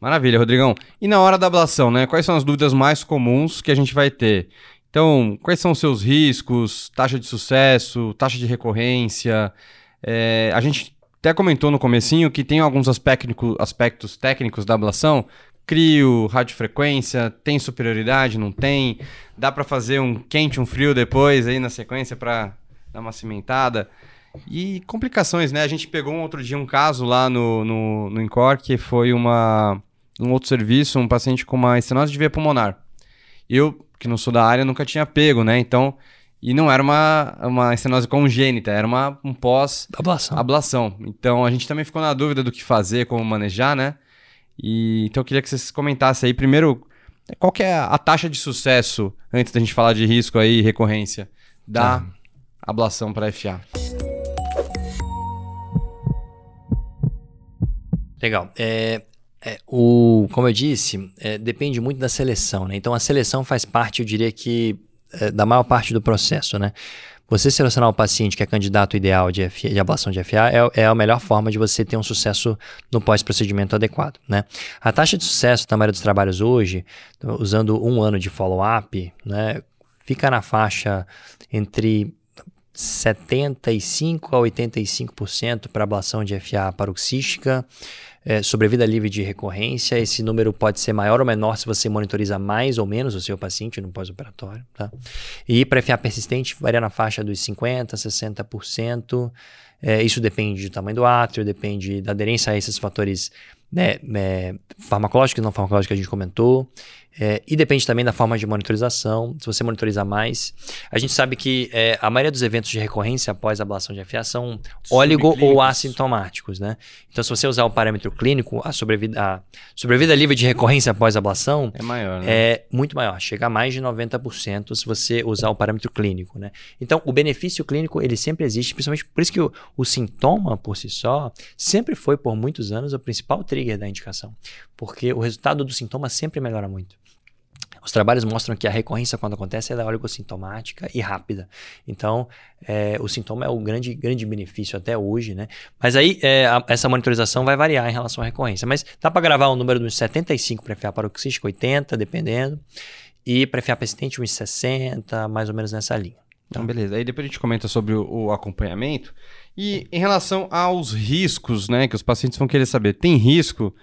Maravilha, Rodrigão. E na hora da ablação, né? Quais são as dúvidas mais comuns que a gente vai ter? Então, quais são os seus riscos, taxa de sucesso, taxa de recorrência? É, a gente até comentou no comecinho que tem alguns aspectos, aspectos técnicos da ablação, crio, radiofrequência, tem superioridade, não tem? Dá para fazer um quente, um frio depois aí na sequência para dar uma cimentada? E complicações, né? A gente pegou um outro dia um caso lá no, no, no Incor, que foi uma, um outro serviço, um paciente com uma estenose de veia pulmonar. Eu, que não sou da área, nunca tinha pego, né? Então, e não era uma, uma estenose congênita, era uma, um pós-ablação. Ablação. Então, a gente também ficou na dúvida do que fazer, como manejar, né? E, então, eu queria que vocês comentassem aí, primeiro, qual que é a taxa de sucesso, antes da gente falar de risco aí, recorrência, da tá. ablação para FA? Legal. É, é, o, como eu disse, é, depende muito da seleção, né? Então a seleção faz parte, eu diria que, é, da maior parte do processo, né? Você selecionar o paciente que é candidato ideal de, FA, de ablação de FA é, é, a melhor forma de você ter um sucesso no pós-procedimento adequado, né? A taxa de sucesso da maioria dos trabalhos hoje, usando um ano de follow-up, né? Fica na faixa entre 75% a 85% para ablação de FA paroxística, é, livre de recorrência. Esse número pode ser maior ou menor se você monitoriza mais ou menos o seu paciente no pós-operatório. Tá? E para FA persistente, varia na faixa dos 50%, 60%. É, isso depende do tamanho do átrio, depende da aderência a esses fatores né, é, farmacológicos e não farmacológicos que a gente comentou. É, e depende também da forma de monitorização. Se você monitorizar mais, a gente sabe que é, a maioria dos eventos de recorrência após a ablação de FA são óligo ou assintomáticos, né? Então, se você usar o parâmetro clínico, a sobrevida, a sobrevida livre de recorrência após a ablação é maior, né? É muito maior, chega a mais de 90% se você usar o parâmetro clínico, né? Então, o benefício clínico, ele sempre existe, principalmente por isso que o, o sintoma por si só sempre foi, por muitos anos, o principal trigger da indicação, porque o resultado do sintoma sempre melhora muito. Os trabalhos mostram que a recorrência, quando acontece, ela é oligossintomática e rápida. Então, é, o sintoma é o grande, grande benefício até hoje, né? Mas aí, é, a, essa monitorização vai variar em relação à recorrência. Mas dá para gravar um número de 75 para FA paroxístico, 80, dependendo. E para FA persistente, uns 60, mais ou menos nessa linha. Então, beleza. Aí depois a gente comenta sobre o, o acompanhamento. E em relação aos riscos, né, que os pacientes vão querer saber, tem risco,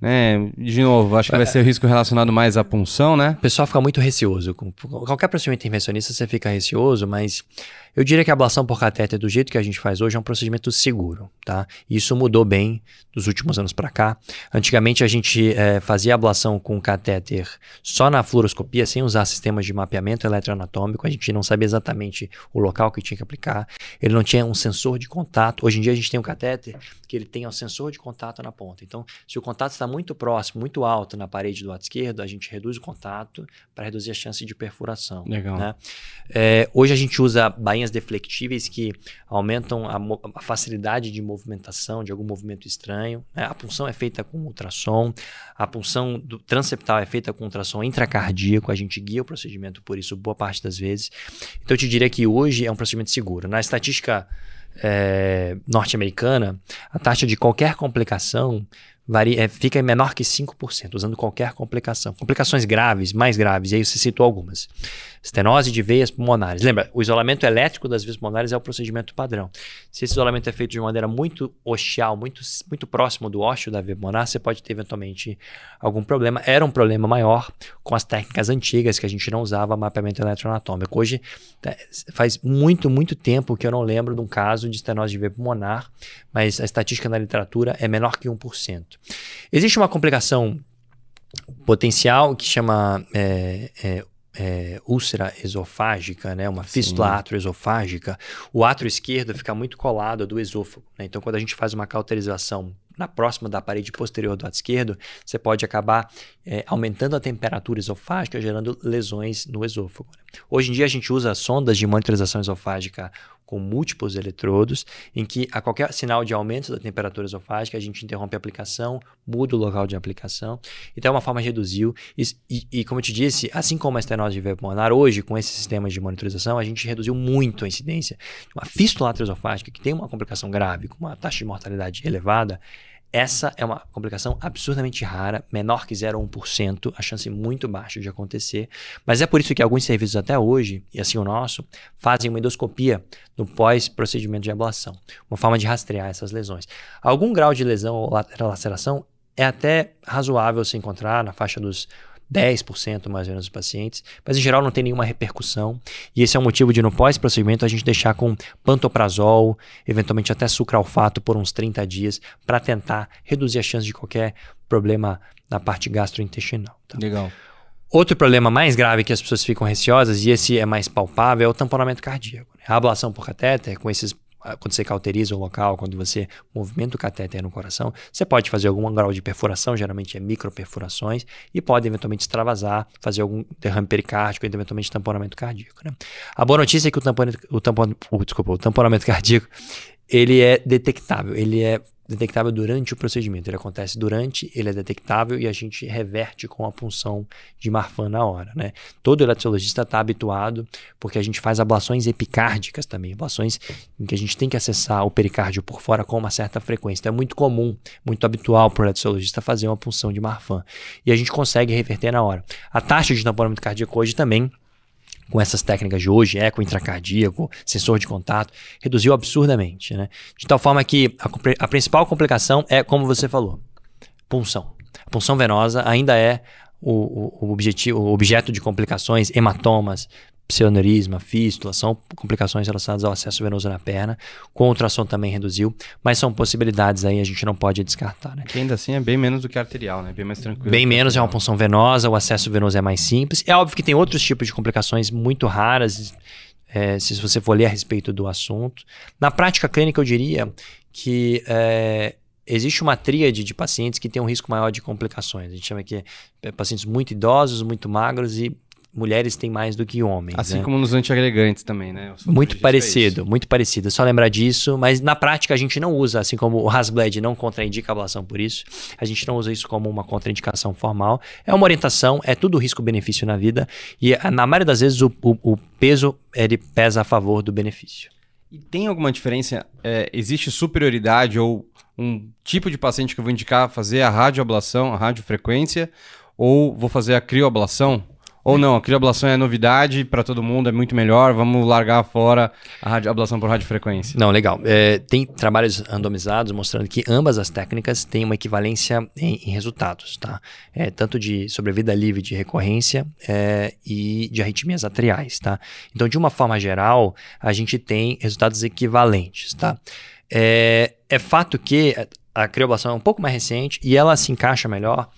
né? De novo, acho que vai ser o risco relacionado mais à punção, né? O pessoal fica muito receoso. Com qualquer procedimento intervencionista você fica receoso, mas eu diria que a ablação por catéter do jeito que a gente faz hoje é um procedimento seguro, tá? Isso mudou bem dos últimos anos para cá. Antigamente a gente é, fazia ablação com catéter só na fluoroscopia, sem usar sistemas de mapeamento eletroanatômico. A gente não sabia exatamente o local que tinha que aplicar. Ele não tinha um sensor de contato. Hoje em dia a gente tem um catéter que ele tem um sensor de contato na ponta. Então, se o contato está muito próximo, muito alto na parede do lado esquerdo, a gente reduz o contato para reduzir a chance de perfuração. Legal. Né? É, hoje a gente usa bainhas deflectíveis que aumentam a, a, facilidade de movimentação de algum movimento estranho. Né? A punção é feita com ultrassom, a punção do transeptal é feita com ultrassom intracardíaco, a gente guia o procedimento por isso boa parte das vezes. Então eu te diria que hoje é um procedimento seguro. Na estatística é, norte-americana, a taxa de qualquer complicação varia, é, fica menor que 5%, usando qualquer complicação. Complicações graves, mais graves, e aí você citou algumas. Estenose de veias pulmonares. Lembra, o isolamento elétrico das veias pulmonares é o procedimento padrão. Se esse isolamento é feito de maneira muito ostial, muito, muito próximo do ósseo da veia pulmonar, você pode ter eventualmente algum problema. Era um problema maior com as técnicas antigas que a gente não usava mapeamento eletroanatômico. Hoje, é, faz muito, muito tempo que eu não lembro de um caso de estenose de veia pulmonar, mas a estatística na literatura é menor que 1%. Existe uma complicação potencial que chama é, é, é, úlcera esofágica, né, uma fístula atroesofágica, o átrio esquerdo fica muito colado do esôfago. Né? Então, quando a gente faz uma cauterização na próxima da parede posterior do lado esquerdo, você pode acabar é, aumentando a temperatura esofágica, gerando lesões no esôfago. Né? Hoje em dia a gente usa sondas de monitorização esofágica com múltiplos eletrodos, em que a qualquer sinal de aumento da temperatura esofágica, a gente interrompe a aplicação, muda o local de aplicação. Então é uma forma de reduzir. E, e, e como eu te disse, assim como a estenose de veia pulmonar, hoje, com esses sistemas de monitorização, a gente reduziu muito a incidência uma fístula esofágica, que tem uma complicação grave, com uma taxa de mortalidade elevada, Essa é uma complicação absurdamente rara, menor que 0,1%, a chance muito baixa de acontecer. Mas é por isso que alguns serviços até hoje, e assim o nosso, fazem uma endoscopia no pós-procedimento de ablação, uma forma de rastrear essas lesões. Algum grau de lesão ou laceração é até razoável se encontrar na faixa dos 10% mais ou menos dos pacientes, mas em geral não tem nenhuma repercussão. E esse é o motivo de no pós-procedimento a gente deixar com pantoprazol, eventualmente até sucralfato por uns 30 dias, para tentar reduzir a chance de qualquer problema na parte gastrointestinal. Tá? Legal. Outro problema mais grave que as pessoas ficam receosas, e esse é mais palpável, é o tamponamento cardíaco. A ablação por catéter, com esses quando você cauteriza o local, quando você movimenta o catéter no coração, você pode fazer algum grau de perfuração, geralmente é microperfurações, e pode eventualmente extravasar, fazer algum derrame pericárdico e eventualmente tamponamento cardíaco. Né? A boa notícia é que o, tampon, o, desculpa, o tamponamento cardíaco ele é detectável, ele é detectável durante o procedimento. Ele acontece durante, ele é detectável e a gente reverte com a punção de Marfan na hora. Né? Todo eletrologista está habituado, porque a gente faz ablações epicárdicas também, ablações em que a gente tem que acessar o pericárdio por fora com uma certa frequência. Então é muito comum, muito habitual para o eletrologista fazer uma punção de Marfan. E a gente consegue reverter na hora. A taxa de tamponamento cardíaco hoje também com essas técnicas de hoje, eco intracardíaco, sensor de contato, reduziu absurdamente. Né? De tal forma que a, a principal complicação é, como você falou, punção. A punção venosa ainda é o, o, objetivo, o objeto de complicações, hematomas, pseudonerisma, fístula, são complicações relacionadas ao acesso venoso na perna. Com ultrassom também reduziu, mas são possibilidades aí, a gente não pode descartar. Né? Que ainda assim é bem menos do que arterial, né? Bem mais tranquilo. Bem menos, é uma punção venosa, o acesso venoso é mais simples. É óbvio que tem outros tipos de complicações muito raras, é, se você for ler a respeito do assunto. Na prática clínica, eu diria que é, existe uma tríade de pacientes que tem um risco maior de complicações. A gente chama aqui é, pacientes muito idosos, muito magros e mulheres têm mais do que homens. Assim né? como nos antiagregantes também, né? Muito parecido, é muito parecido. É só lembrar disso, mas na prática a gente não usa, assim como o Hasbled não contraindica a ablação por isso, a gente não usa isso como uma contraindicação formal. É uma orientação, é tudo risco-benefício na vida e na maioria das vezes o, o, o, peso ele pesa a favor do benefício. E tem alguma diferença? É, existe superioridade ou um tipo de paciente que eu vou indicar fazer a radioablação, a radiofrequência, ou vou fazer a crioablação? Ou não, a crioblação é novidade para todo mundo, é muito melhor, vamos largar fora a radio, ablação por radiofrequência. Não, legal. É, tem trabalhos randomizados mostrando que ambas as técnicas têm uma equivalência em, em resultados, tá? É, tanto de sobrevida livre de recorrência é, e de arritmias atriais, tá? Então, de uma forma geral, a gente tem resultados equivalentes, tá? É, é fato que a crioblação é um pouco mais recente e ela se encaixa melhor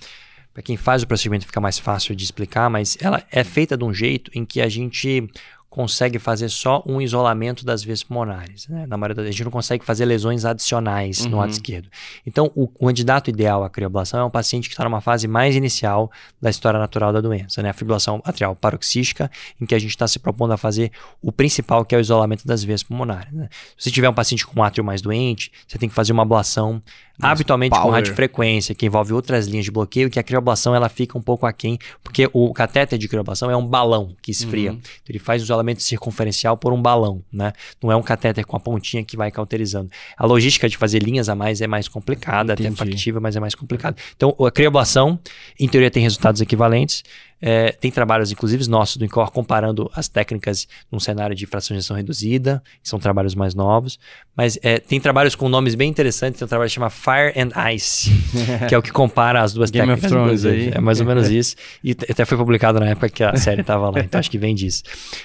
para quem faz o procedimento fica mais fácil de explicar, mas ela é feita de um jeito em que a gente consegue fazer só um isolamento das veias pulmonares. Né? Na maioria das vezes, a gente não consegue fazer lesões adicionais uhum. no lado esquerdo. Então, o, o candidato ideal à crioblação é um paciente que está numa fase mais inicial da história natural da doença, né? a fibrilação atrial paroxística, em que a gente está se propondo a fazer o principal, que é o isolamento das veias pulmonares. Né? Se você tiver um paciente com átrio mais doente, você tem que fazer uma ablação habitualmente power. com radiofrequência, que envolve outras linhas de bloqueio, que a crioblação ela fica um pouco aquém, porque o catéter de crioblação é um balão que esfria. Uhum. Então, ele faz o isolamento circunferencial por um balão, né? Não é um catéter com a pontinha que vai cauterizando. A logística de fazer linhas a mais é mais complicada, Entendi. até factível, mas é mais complicado. Então, a crioblação, em teoria, tem resultados equivalentes. É, tem trabalhos, inclusive nossos do INCOR, comparando as técnicas num cenário de fração de injeção reduzida, que são trabalhos mais novos. Mas é, tem trabalhos com nomes bem interessantes. Tem um trabalho que chama Fire and Ice, que é o que compara as duas Game técnicas. Game of Thrones aí. É mais ou menos isso. E até foi publicado na época que a série estava lá, então acho que vem disso.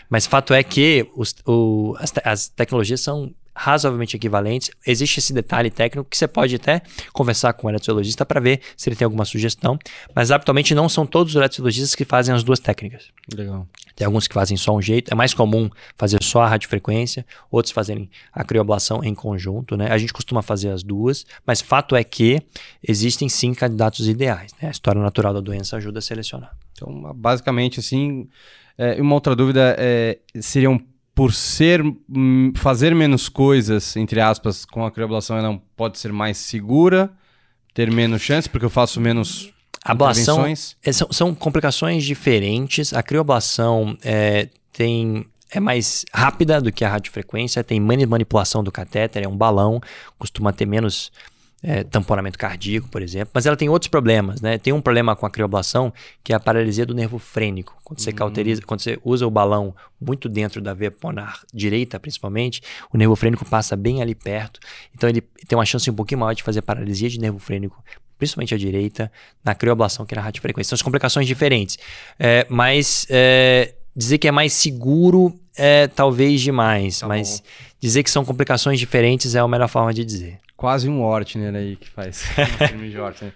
Mas fato é que os, o, as, as tecnologias são razoavelmente equivalentes. Existe esse detalhe técnico que você pode até conversar com o eletrologista para ver se ele tem alguma sugestão, mas habitualmente não são todos os eletrologistas que fazem as duas técnicas. Legal. Tem alguns que fazem só um jeito, é mais comum fazer só a radiofrequência, outros fazerem a crioblação em conjunto, né? A gente costuma fazer as duas, mas fato é que existem sim candidatos ideais, né? A história natural da doença ajuda a selecionar. Então, basicamente, assim, é, uma outra dúvida é, seriam por ser hum, fazer menos coisas, entre aspas, com a crioblação ela pode ser mais segura, ter menos chance, porque eu faço menos ablação é, são, são, complicações diferentes. A crioblação é, tem é mais rápida do que a radiofrequência, tem manipulação do catéter, é um balão, costuma ter menos é, tamponamento cardíaco, por exemplo, mas ela tem outros problemas, né? Tem um problema com a crioblação que é a paralisia do nervo frênico. Quando você uhum. cauteriza, quando você usa o balão muito dentro da veia pulmonar direita, principalmente, o nervo frênico passa bem ali perto, então ele tem uma chance um pouquinho maior de fazer paralisia de nervo frênico principalmente à direita, na crioblação, que é na radiofrequência. São as complicações diferentes. É, mas é, dizer que é mais seguro é talvez demais, tá mas bom. dizer que são complicações diferentes é a melhor forma de dizer. Quase um Ortner aí que faz. um filme de Ortner.